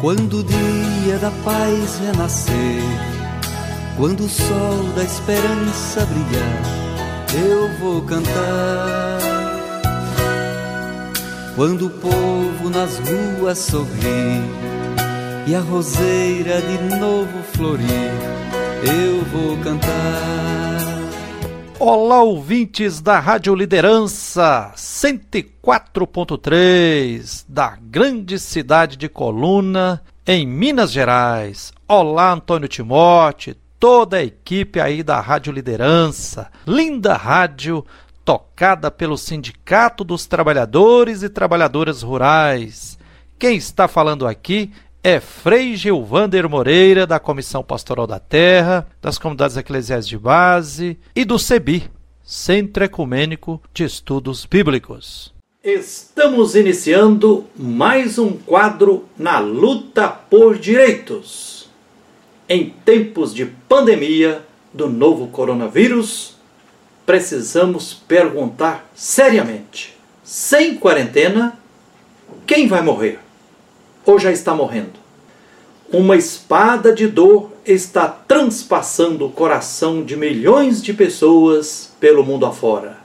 Quando o dia da paz renascer, quando o sol da esperança brilhar, eu vou cantar. Quando o povo nas ruas sorrir e a roseira de novo florir, eu vou cantar. Olá, ouvintes da Rádio Liderança 104.3 da grande cidade de Coluna, em Minas Gerais. Olá, Antônio Timote, toda a equipe aí da Rádio Liderança. Linda rádio tocada pelo Sindicato dos Trabalhadores e Trabalhadoras Rurais. Quem está falando aqui é Frei Gilvander Moreira, da Comissão Pastoral da Terra, das Comunidades Eclesiais de Base e do CEBI, Centro Ecumênico de Estudos Bíblicos. Estamos iniciando mais um quadro na luta por direitos. Em tempos de pandemia do novo coronavírus, precisamos perguntar seriamente: sem quarentena, quem vai morrer? Ou já está morrendo? Uma espada de dor está transpassando o coração de milhões de pessoas pelo mundo afora,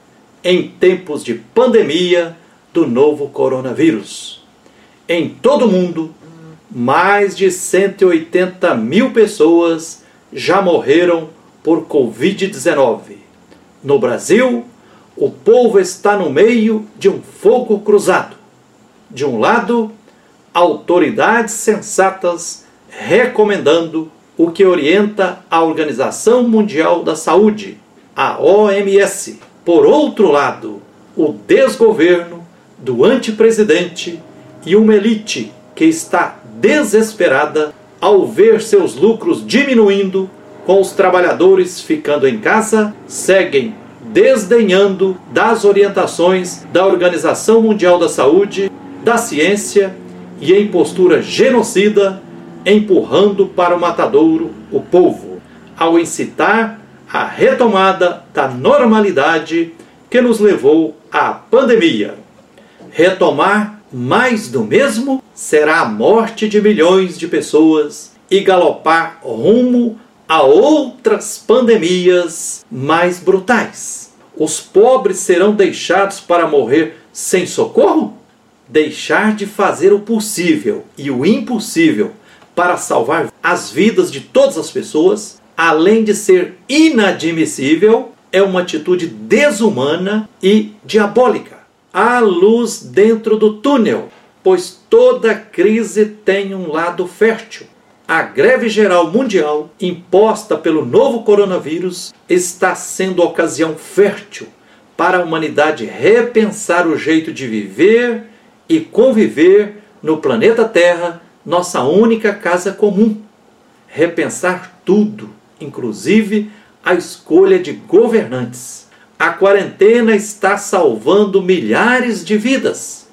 em tempos de pandemia do novo coronavírus. Em todo o mundo, mais de 180 mil pessoas já morreram por Covid-19 no Brasil, o povo está no meio de um fogo cruzado. De um lado, autoridades sensatas recomendando o que orienta a Organização Mundial da Saúde, a OMS. Por outro lado, o desgoverno do antipresidente e uma elite que está desesperada ao ver seus lucros diminuindo com os trabalhadores ficando em casa, seguem desdenhando das orientações da Organização Mundial da Saúde, da ciência e em postura genocida, empurrando para o matadouro o povo, ao incitar a retomada da normalidade que nos levou à pandemia. Retomar mais do mesmo será a morte de milhões de pessoas e galopar rumo a outras pandemias mais brutais. Os pobres serão deixados para morrer sem socorro? Deixar de fazer o possível e o impossível para salvar as vidas de todas as pessoas, além de ser inadmissível, é uma atitude desumana e diabólica. Há luz dentro do túnel, pois toda crise tem um lado fértil. A greve geral mundial imposta pelo novo coronavírus está sendo ocasião fértil para a humanidade repensar o jeito de viver e conviver no planeta Terra, nossa única casa comum. Repensar tudo, inclusive a escolha de governantes. A quarentena está salvando milhares de vidas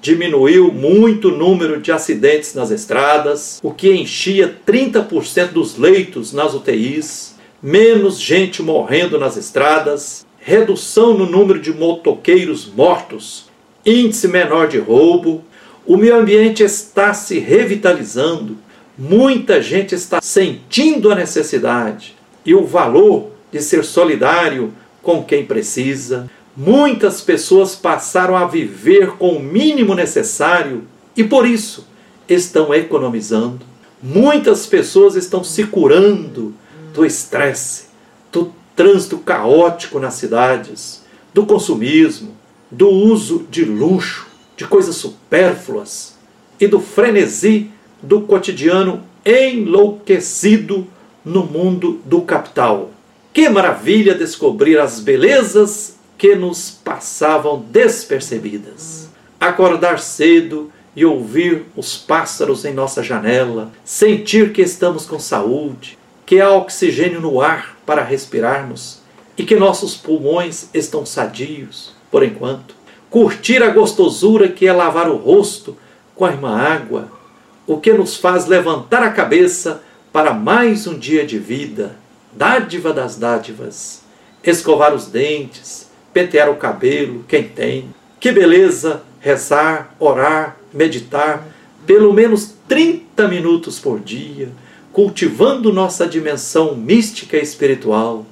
diminuiu muito o número de acidentes nas estradas, o que enchia 30% dos leitos nas UTIs, menos gente morrendo nas estradas, redução no número de motoqueiros mortos, índice menor de roubo. O meio ambiente está se revitalizando, muita gente está sentindo a necessidade e o valor de ser solidário com quem precisa Muitas pessoas passaram a viver com o mínimo necessário e por isso estão economizando. Muitas pessoas estão se curando do estresse, do trânsito caótico nas cidades, do consumismo, do uso de luxo, de coisas supérfluas e do frenesi do cotidiano enlouquecido no mundo do capital. Que maravilha descobrir as belezas que nos passavam despercebidas. Acordar cedo e ouvir os pássaros em nossa janela, sentir que estamos com saúde, que há oxigênio no ar para respirarmos e que nossos pulmões estão sadios, por enquanto. Curtir a gostosura que é lavar o rosto com a irmã água, o que nos faz levantar a cabeça para mais um dia de vida, dádiva das dádivas. Escovar os dentes, pentear o cabelo, quem tem. Que beleza rezar, orar, meditar, pelo menos 30 minutos por dia, cultivando nossa dimensão mística e espiritual.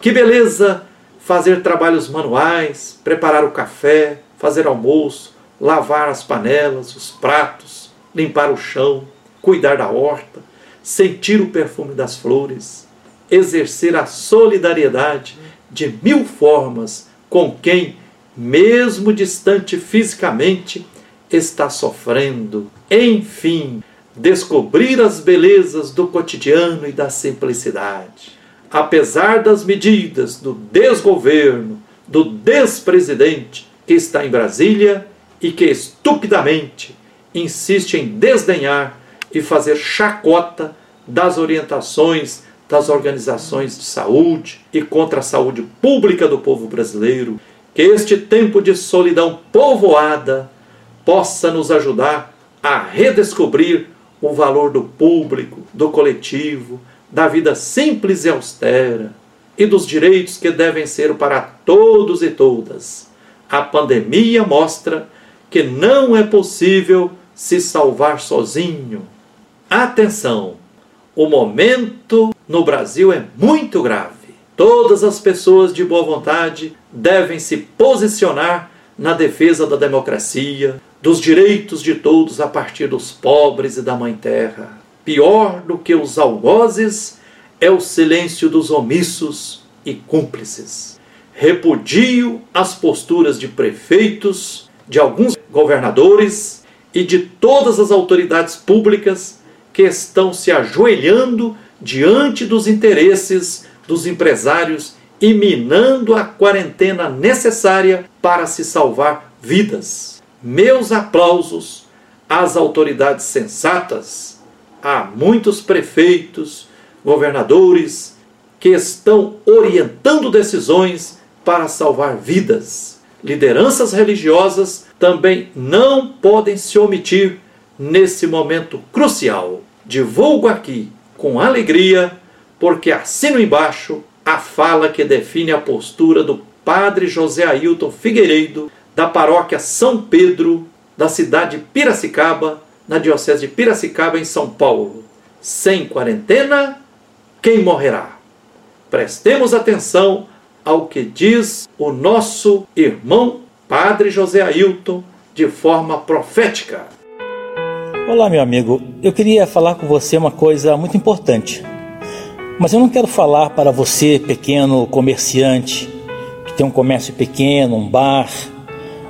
Que beleza fazer trabalhos manuais, preparar o café, fazer almoço, lavar as panelas, os pratos, limpar o chão, cuidar da horta, sentir o perfume das flores, exercer a solidariedade de mil formas com quem, mesmo distante fisicamente, está sofrendo. Enfim, descobrir as belezas do cotidiano e da simplicidade. Apesar das medidas do desgoverno, do despresidente que está em Brasília e que estupidamente insiste em desdenhar e fazer chacota das orientações das organizações de saúde e contra a saúde pública do povo brasileiro, que este tempo de solidão povoada possa nos ajudar a redescobrir o valor do público, do coletivo, da vida simples e austera e dos direitos que devem ser para todos e todas. A pandemia mostra que não é possível se salvar sozinho. Atenção! O momento no Brasil é muito grave. Todas as pessoas de boa vontade devem se posicionar na defesa da democracia, dos direitos de todos a partir dos pobres e da Mãe Terra. Pior do que os algozes é o silêncio dos omissos e cúmplices. Repudio as posturas de prefeitos, de alguns governadores e de todas as autoridades públicas que estão se ajoelhando diante dos interesses dos empresários e minando a quarentena necessária para se salvar vidas meus aplausos às autoridades sensatas, a muitos prefeitos, governadores que estão orientando decisões para salvar vidas. Lideranças religiosas também não podem se omitir nesse momento crucial. Divulgo aqui com alegria, porque assino embaixo a fala que define a postura do Padre José Ailton Figueiredo da paróquia São Pedro, da cidade de Piracicaba, na diocese de Piracicaba, em São Paulo. Sem quarentena, quem morrerá? Prestemos atenção ao que diz o nosso irmão Padre José Ailton de forma profética. Olá, meu amigo. Eu queria falar com você uma coisa muito importante. Mas eu não quero falar para você, pequeno comerciante, que tem um comércio pequeno, um bar,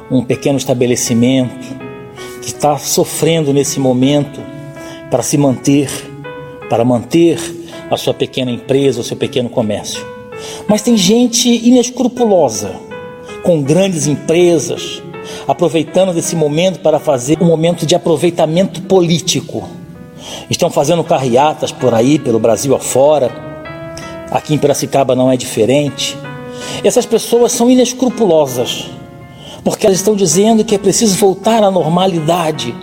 um pequeno estabelecimento que está sofrendo nesse momento para se manter, para manter a sua pequena empresa, o seu pequeno comércio. Mas tem gente inescrupulosa, com grandes empresas, aproveitando desse momento para fazer um momento de aproveitamento político. Estão fazendo carreatas por aí, pelo Brasil afora. Aqui em Piracicaba não é diferente. Essas pessoas são inescrupulosas porque elas estão dizendo que é preciso voltar à normalidade,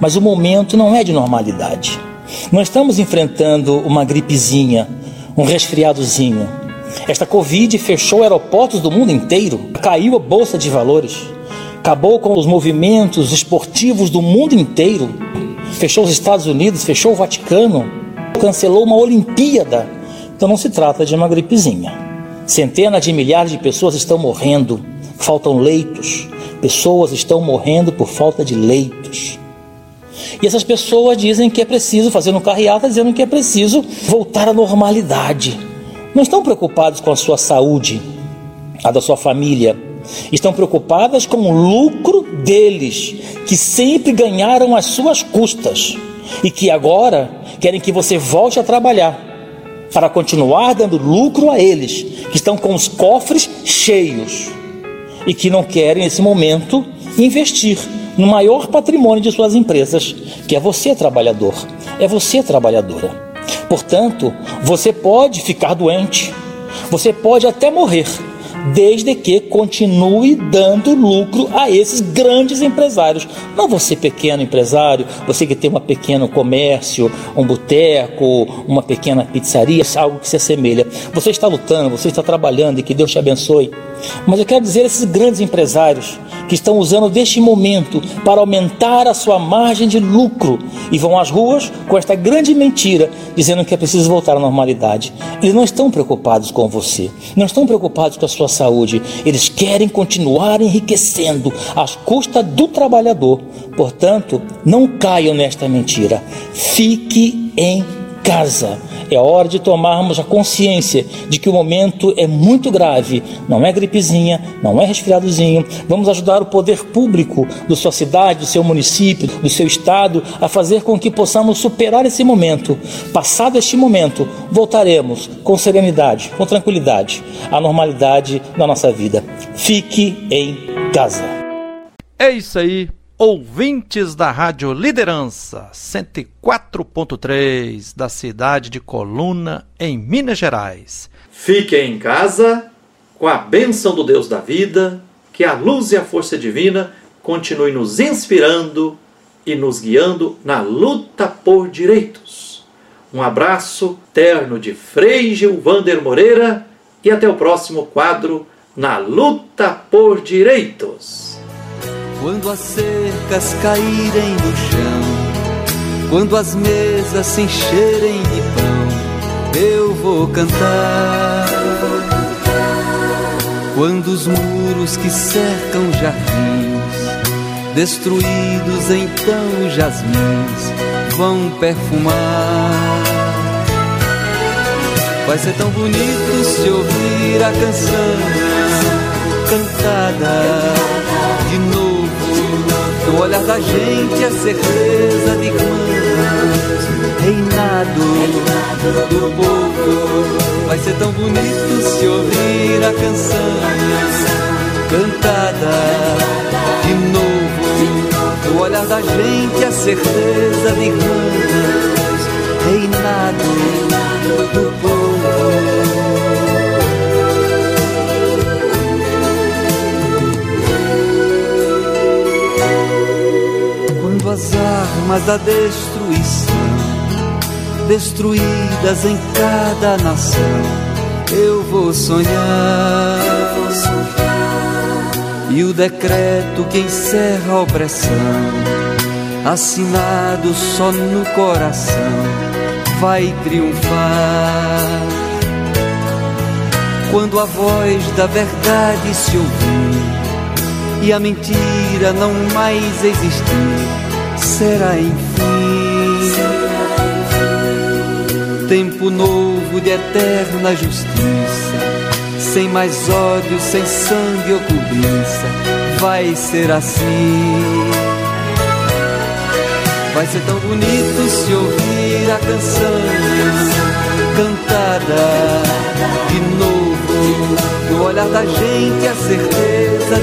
mas o momento não é de normalidade. Nós estamos enfrentando uma gripezinha, um resfriadozinho. Esta Covid fechou aeroportos do mundo inteiro, caiu a bolsa de valores, acabou com os movimentos esportivos do mundo inteiro, fechou os Estados Unidos, fechou o Vaticano, cancelou uma Olimpíada. Então não se trata de uma gripezinha. Centenas de milhares de pessoas estão morrendo faltam leitos, pessoas estão morrendo por falta de leitos. E essas pessoas dizem que é preciso fazer um carreata, dizendo que é preciso voltar à normalidade. Não estão preocupados com a sua saúde, a da sua família. Estão preocupadas com o lucro deles, que sempre ganharam às suas custas e que agora querem que você volte a trabalhar para continuar dando lucro a eles, que estão com os cofres cheios e que não querem, nesse momento, investir no maior patrimônio de suas empresas, que é você, trabalhador, é você, trabalhadora. Portanto, você pode ficar doente, você pode até morrer, desde que continue dando lucro a esses grandes empresários. Não você pequeno empresário, você que tem um pequeno comércio, um boteco, uma pequena pizzaria, algo que se assemelha. Você está lutando, você está trabalhando e que Deus te abençoe Mas eu quero dizer a esses grandes empresários que estão usando deste momento para aumentar a sua margem de lucro e vão às ruas com esta grande mentira, dizendo que é preciso voltar à normalidade. Eles não estão preocupados com você, não estão preocupados com a sua saúde, eles querem continuar enriquecendo às custas do trabalhador. Portanto, não caiam nesta mentira. Fique em casa. É hora de tomarmos a consciência de que o momento é muito grave. Não é gripezinha, não é resfriadozinho. Vamos ajudar o poder público da sua cidade, do seu município, do seu estado a fazer com que possamos superar esse momento. Passado este momento, voltaremos com serenidade, com tranquilidade à normalidade da nossa vida. Fique em casa. É isso aí ouvintes da Rádio Liderança 104.3 da cidade de Coluna, em Minas Gerais. Fique em casa com a bênção do Deus da vida, que a luz e a força divina continue nos inspirando e nos guiando na luta por direitos. Um abraço terno de Frei Gilvander Moreira e até o próximo quadro Na Luta por Direitos. Quando as cercas caírem no chão, quando as mesas se encherem de pão, eu vou cantar. Quando os muros que cercam jardins, destruídos então jasmins, vão perfumar. Vai ser tão bonito se ouvir a canção cantada de novo no olhar da gente a certeza de irmãos, reinado do povo. Vai ser tão bonito se ouvir a canção cantada de novo. No olhar da gente a certeza de irmãos, da destruição, destruídas em cada nação, eu vou sonhar. E o decreto que encerra a opressão, assinado só no coração, vai triunfar. Quando a voz da verdade se ouvir e a mentira não mais existir será enfim tempo novo de eterna justiça, sem mais ódio, sem sangue ou cobiça, vai ser assim. Vai ser tão bonito se ouvir a canção cantada de novo, no olhar da gente a certeza